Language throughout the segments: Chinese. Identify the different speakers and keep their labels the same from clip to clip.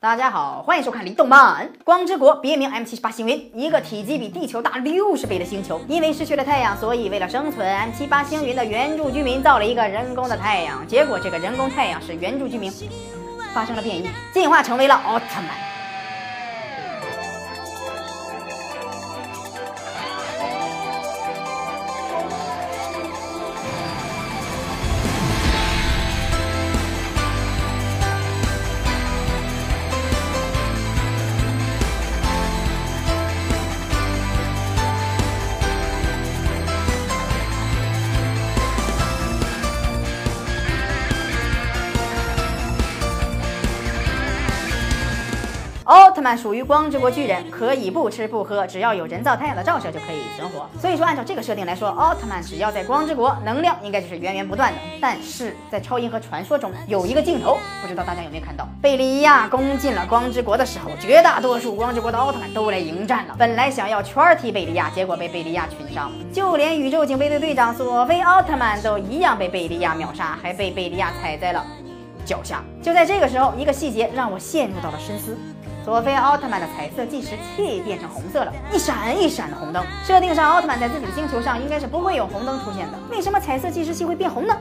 Speaker 1: 大家好，欢迎收看《离动漫》。光之国别名 M 七十八星云，一个体积比地球大六十倍的星球。因为失去了太阳，所以为了生存，M 七八星云的原住居民造了一个人工的太阳。结果这个人工太阳使原住居民发生了变异，进化成为了奥特曼。奥特曼属于光之国巨人，可以不吃不喝，只要有人造太阳的照射就可以存活。所以说，按照这个设定来说，奥特曼只要在光之国，能量应该就是源源不断的。但是在超银河传说中有一个镜头，不知道大家有没有看到？贝利亚攻进了光之国的时候，绝大多数光之国的奥特曼都来迎战了。本来想要圈踢贝利亚，结果被贝利亚群伤，就连宇宙警备队队长索菲奥特曼都一样被贝利亚秒杀，还被贝利亚踩在了脚下。就在这个时候，一个细节让我陷入到了深思。佐菲奥特曼的彩色计时器变成红色了，一闪一闪的红灯。设定上，奥特曼在自己的星球上应该是不会有红灯出现的，为什么彩色计时器会变红呢？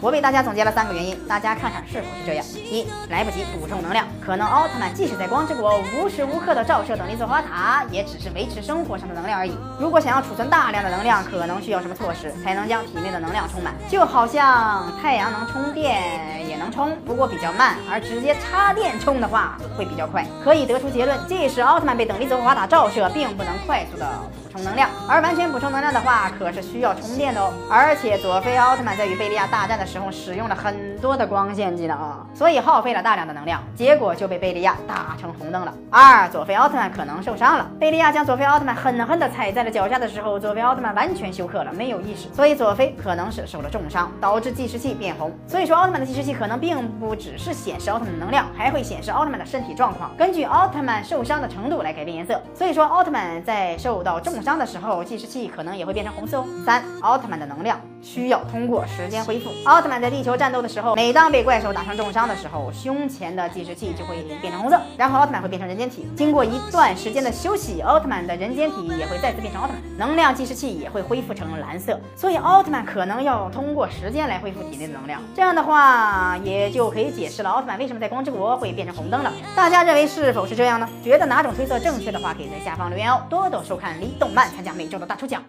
Speaker 1: 我为大家总结了三个原因，大家看看是否是这样：一、来不及补充能量，可能奥特曼即使在光之国无时无刻的照射等离子花塔，也只是维持生活上的能量而已。如果想要储存大量的能量，可能需要什么措施才能将体内的能量充满？就好像太阳能充电也能充，不过比较慢，而直接插电充的话会比较快。可以得出结论，即使奥特曼被等离子花塔照射，并不能快速的充能量，而完全补充能量的话，可是需要充电的哦。而且佐菲奥特曼在与贝利亚大战的时候，使用了很多的光线技能，所以耗费了大量的能量，结果就被贝利亚打成红灯了。二，佐菲奥特曼可能受伤了，贝利亚将佐菲奥特曼狠狠地踩在了脚下的时候，佐菲奥特曼完全休克了，没有意识，所以佐菲可能是受了重伤，导致计时器变红。所以说，奥特曼的计时器可能并不只是显示奥特曼的能量，还会显示奥特曼的身体状况。根据奥特曼受伤的程度来改变颜色，所以说奥特曼在受到重的时候，计时器可能也会变成红色哦。三，奥特曼的能量需要通过时间恢复。奥特曼在地球战斗的时候，每当被怪兽打成重伤的时候，胸前的计时器就会变成红色，然后奥特曼会变成人间体。经过一段时间的休息，奥特曼的人间体也会再次变成奥特曼，能量计时器也会恢复成蓝色。所以奥特曼可能要通过时间来恢复体内的能量。这样的话，也就可以解释了奥特曼为什么在光之国会变成红灯了。大家认为是否是这样呢？觉得哪种推测正确的话，可以在下方留言哦。多多收看离动慢，参加每周的大抽奖。